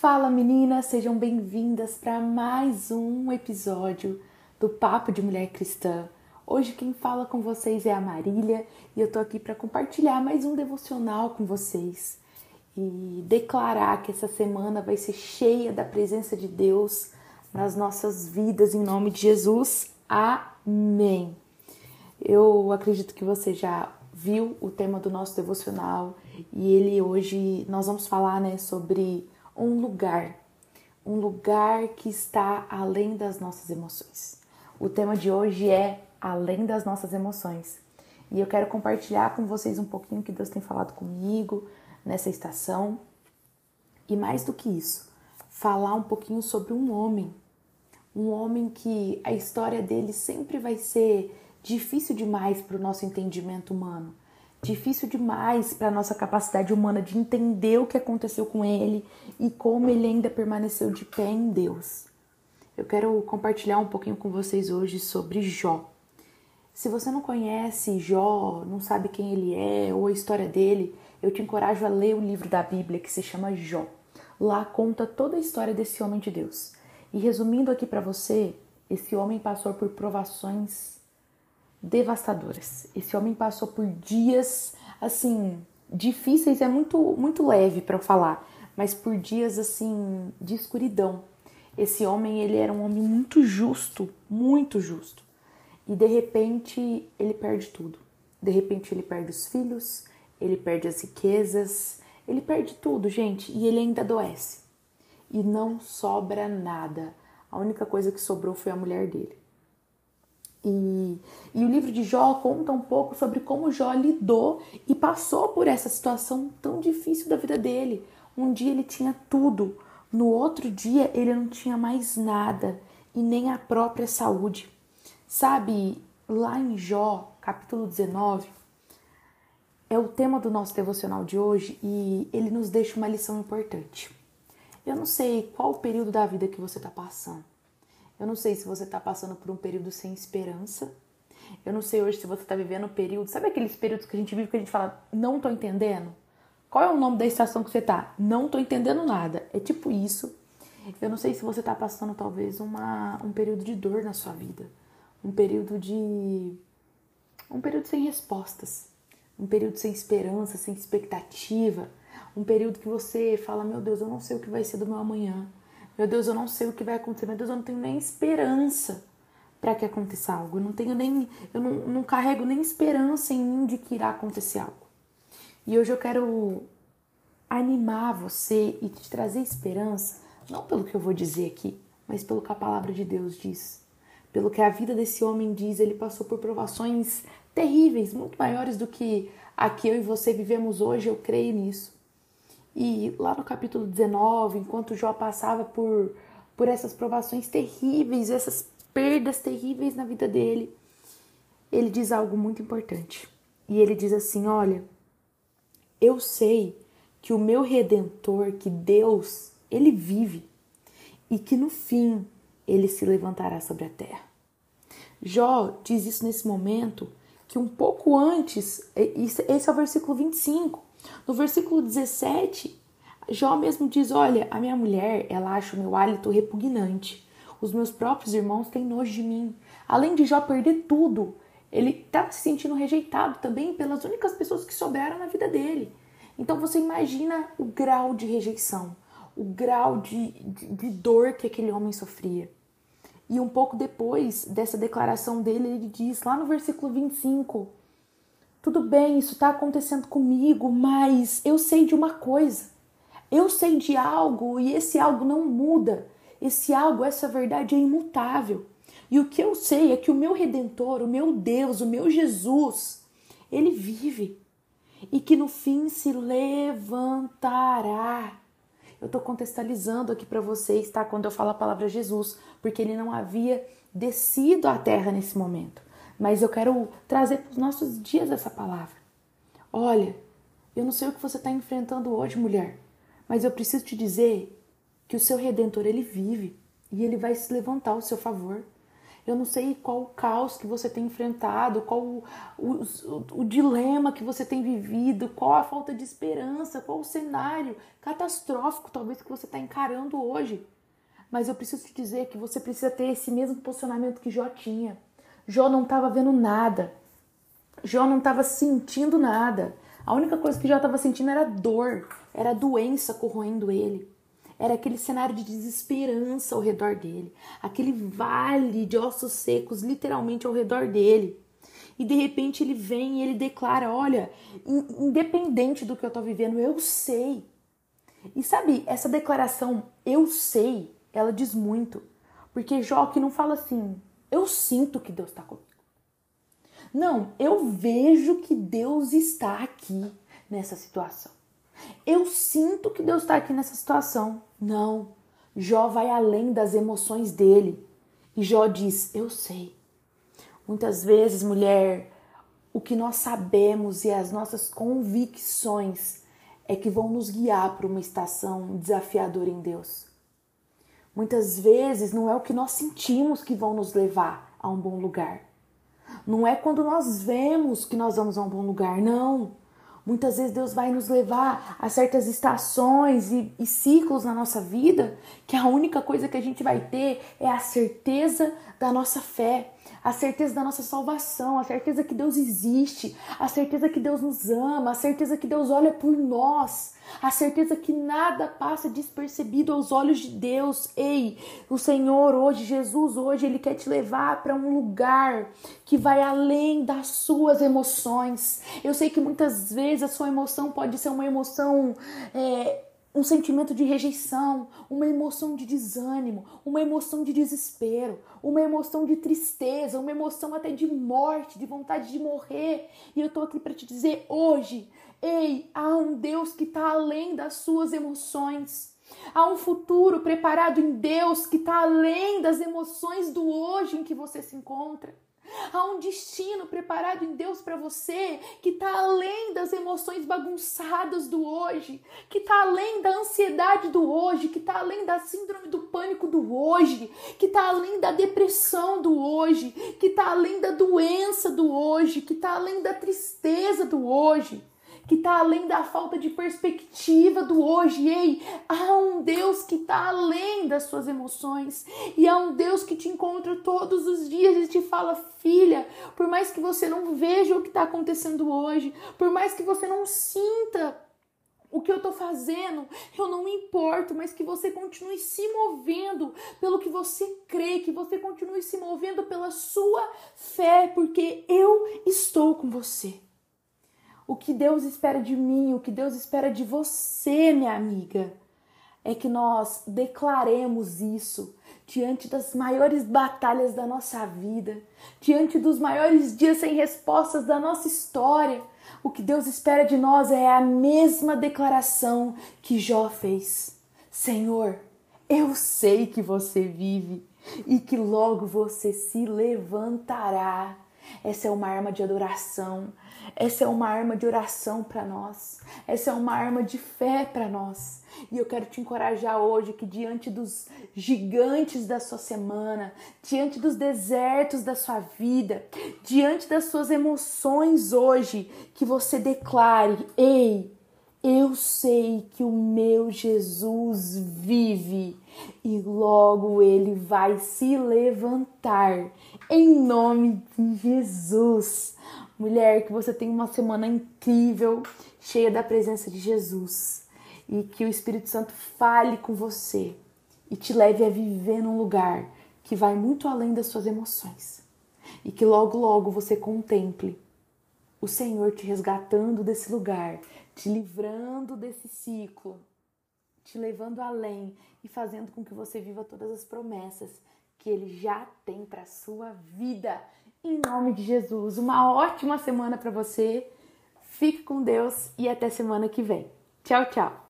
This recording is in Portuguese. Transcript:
Fala meninas, sejam bem-vindas para mais um episódio do Papo de Mulher Cristã. Hoje quem fala com vocês é a Marília e eu tô aqui para compartilhar mais um devocional com vocês e declarar que essa semana vai ser cheia da presença de Deus nas nossas vidas em nome de Jesus. Amém. Eu acredito que você já viu o tema do nosso devocional e ele hoje nós vamos falar, né, sobre um lugar, um lugar que está além das nossas emoções. O tema de hoje é além das nossas emoções. E eu quero compartilhar com vocês um pouquinho que Deus tem falado comigo nessa estação. E mais do que isso, falar um pouquinho sobre um homem. Um homem que a história dele sempre vai ser difícil demais para o nosso entendimento humano difícil demais para nossa capacidade humana de entender o que aconteceu com ele e como ele ainda permaneceu de pé em Deus. Eu quero compartilhar um pouquinho com vocês hoje sobre Jó. Se você não conhece Jó, não sabe quem ele é ou a história dele, eu te encorajo a ler o livro da Bíblia que se chama Jó. Lá conta toda a história desse homem de Deus. E resumindo aqui para você, esse homem passou por provações devastadoras. Esse homem passou por dias assim difíceis, é muito muito leve para falar, mas por dias assim de escuridão. Esse homem, ele era um homem muito justo, muito justo. E de repente, ele perde tudo. De repente, ele perde os filhos, ele perde as riquezas, ele perde tudo, gente, e ele ainda adoece. E não sobra nada. A única coisa que sobrou foi a mulher dele. E, e, o livro de Jó conta um pouco sobre como Jó lidou e passou por essa situação tão difícil da vida dele. Um dia ele tinha tudo, no outro dia ele não tinha mais nada e nem a própria saúde. Sabe, lá em Jó, capítulo 19, é o tema do nosso devocional de hoje e ele nos deixa uma lição importante. Eu não sei qual o período da vida que você está passando. Eu não sei se você está passando por um período sem esperança. Eu não sei hoje se você está vivendo um período. Sabe aqueles períodos que a gente vive que a gente fala, não tô entendendo? Qual é o nome da estação que você tá? Não tô entendendo nada. É tipo isso. Eu não sei se você está passando talvez uma, um período de dor na sua vida. Um período de. Um período sem respostas. Um período sem esperança, sem expectativa. Um período que você fala: Meu Deus, eu não sei o que vai ser do meu amanhã. Meu Deus, eu não sei o que vai acontecer. Meu Deus, eu não tenho nem esperança para que aconteça algo. Eu não tenho nem, eu não, não carrego nem esperança em mim de que irá acontecer algo. E hoje eu quero animar você e te trazer esperança, não pelo que eu vou dizer aqui, mas pelo que a palavra de Deus diz. Pelo que a vida desse homem diz, ele passou por provações terríveis, muito maiores do que a que eu e você vivemos hoje, eu creio nisso. E lá no capítulo 19, enquanto Jó passava por, por essas provações terríveis, essas perdas terríveis na vida dele, ele diz algo muito importante. E ele diz assim: Olha, eu sei que o meu redentor, que Deus, ele vive e que no fim ele se levantará sobre a terra. Jó diz isso nesse momento que um pouco antes, esse é o versículo 25, no versículo 17, Jó mesmo diz: Olha, a minha mulher, ela acha o meu hálito repugnante. Os meus próprios irmãos têm nojo de mim. Além de Jó perder tudo, ele está se sentindo rejeitado também pelas únicas pessoas que sobraram na vida dele. Então você imagina o grau de rejeição, o grau de, de, de dor que aquele homem sofria. E um pouco depois dessa declaração dele, ele diz lá no versículo 25: tudo bem, isso está acontecendo comigo, mas eu sei de uma coisa. Eu sei de algo e esse algo não muda. Esse algo, essa verdade é imutável. E o que eu sei é que o meu redentor, o meu Deus, o meu Jesus, ele vive e que no fim se levantará. Eu estou contextualizando aqui para vocês, tá? Quando eu falo a palavra Jesus, porque ele não havia descido à terra nesse momento mas eu quero trazer para os nossos dias essa palavra. Olha, eu não sei o que você está enfrentando hoje, mulher, mas eu preciso te dizer que o seu redentor ele vive e ele vai se levantar ao seu favor. Eu não sei qual o caos que você tem enfrentado, qual o, o, o, dilema que você tem vivido, qual a falta de esperança, qual o cenário catastrófico talvez que você está encarando hoje. Mas eu preciso te dizer que você precisa ter esse mesmo posicionamento que Jó tinha. Jó não estava vendo nada. Jó não estava sentindo nada. A única coisa que Jó estava sentindo era dor, era doença corroendo ele. Era aquele cenário de desesperança ao redor dele, aquele vale de ossos secos literalmente ao redor dele. E de repente ele vem e ele declara: Olha, independente do que eu estou vivendo, eu sei. E sabe, essa declaração, eu sei, ela diz muito. Porque Jó que não fala assim, eu sinto que Deus está comigo. Não, eu vejo que Deus está aqui nessa situação. Eu sinto que Deus está aqui nessa situação. Não. Jó vai além das emoções dele. E Jó diz: Eu sei. Muitas vezes, mulher, o que nós sabemos e as nossas convicções é que vão nos guiar para uma estação desafiadora em Deus. Muitas vezes não é o que nós sentimos que vão nos levar a um bom lugar. Não é quando nós vemos que nós vamos a um bom lugar, não. Muitas vezes Deus vai nos levar a certas estações e, e, ciclos na nossa vida que a única coisa que a gente vai ter é a certeza da nossa fé, a certeza da nossa salvação, a certeza que Deus existe, a certeza que Deus nos ama, a certeza que Deus olha por nós, a certeza que nada passa despercebido aos olhos de Deus. Ei, o Senhor hoje, Jesus hoje, Ele quer te levar para um lugar que vai além das suas emoções. Eu sei que muitas vezes a sua emoção pode ser uma emoção. É, um sentimento de rejeição, uma emoção de desânimo, uma emoção de desespero, uma emoção de tristeza, uma emoção até de morte, de vontade de morrer. E eu tô aqui para te dizer hoje, ei, há um Deus que está além das suas emoções. Há um futuro preparado em Deus que está além das emoções do hoje em que você se encontra. Há um destino preparado em Deus para você que está além das emoções bagunçadas do hoje, que está além da ansiedade do hoje, que está além da síndrome do pânico do hoje, que está além da depressão do hoje, que está além da doença do hoje, que está além da tristeza do hoje que está além da falta de perspectiva do hoje. Ei, há um Deus que está além das suas emoções e há um Deus que te encontra todos os dias e te fala, filha, por mais que você não veja o que está acontecendo hoje, por mais que você não sinta o que eu tô fazendo, eu não me importo, mas que você continue se movendo pelo que você crê, que você continue se movendo pela sua fé, porque eu estou com você o que Deus espera de mim, o que Deus espera de você, minha amiga, é que nós declaremos isso diante das maiores batalhas da nossa vida, diante dos maiores dias sem respostas da nossa história. O que Deus espera de nós é a mesma declaração que Jó fez: Senhor, eu sei que você vive e que logo você se levantará. Essa é uma arma de adoração, essa é uma arma de oração para nós. Essa é uma arma de fé para nós. E eu quero te encorajar hoje que diante dos gigantes da sua semana, diante dos desertos da sua vida, diante das suas emoções hoje, que você declare: "Ei, eu sei que o meu Jesus vive e logo ele vai se levantar em nome de Jesus. Mulher, que você tenha uma semana incrível, cheia da presença de Jesus e que o Espírito Santo fale com você e te leve a viver num lugar que vai muito além das suas emoções e que logo, logo você contemple o Senhor te resgatando desse lugar, te livrando desse ciclo, te levando além e fazendo com que você viva todas as promessas que Ele já tem para sua vida. Em nome de Jesus, uma ótima semana para você. Fique com Deus e até semana que vem. Tchau, tchau.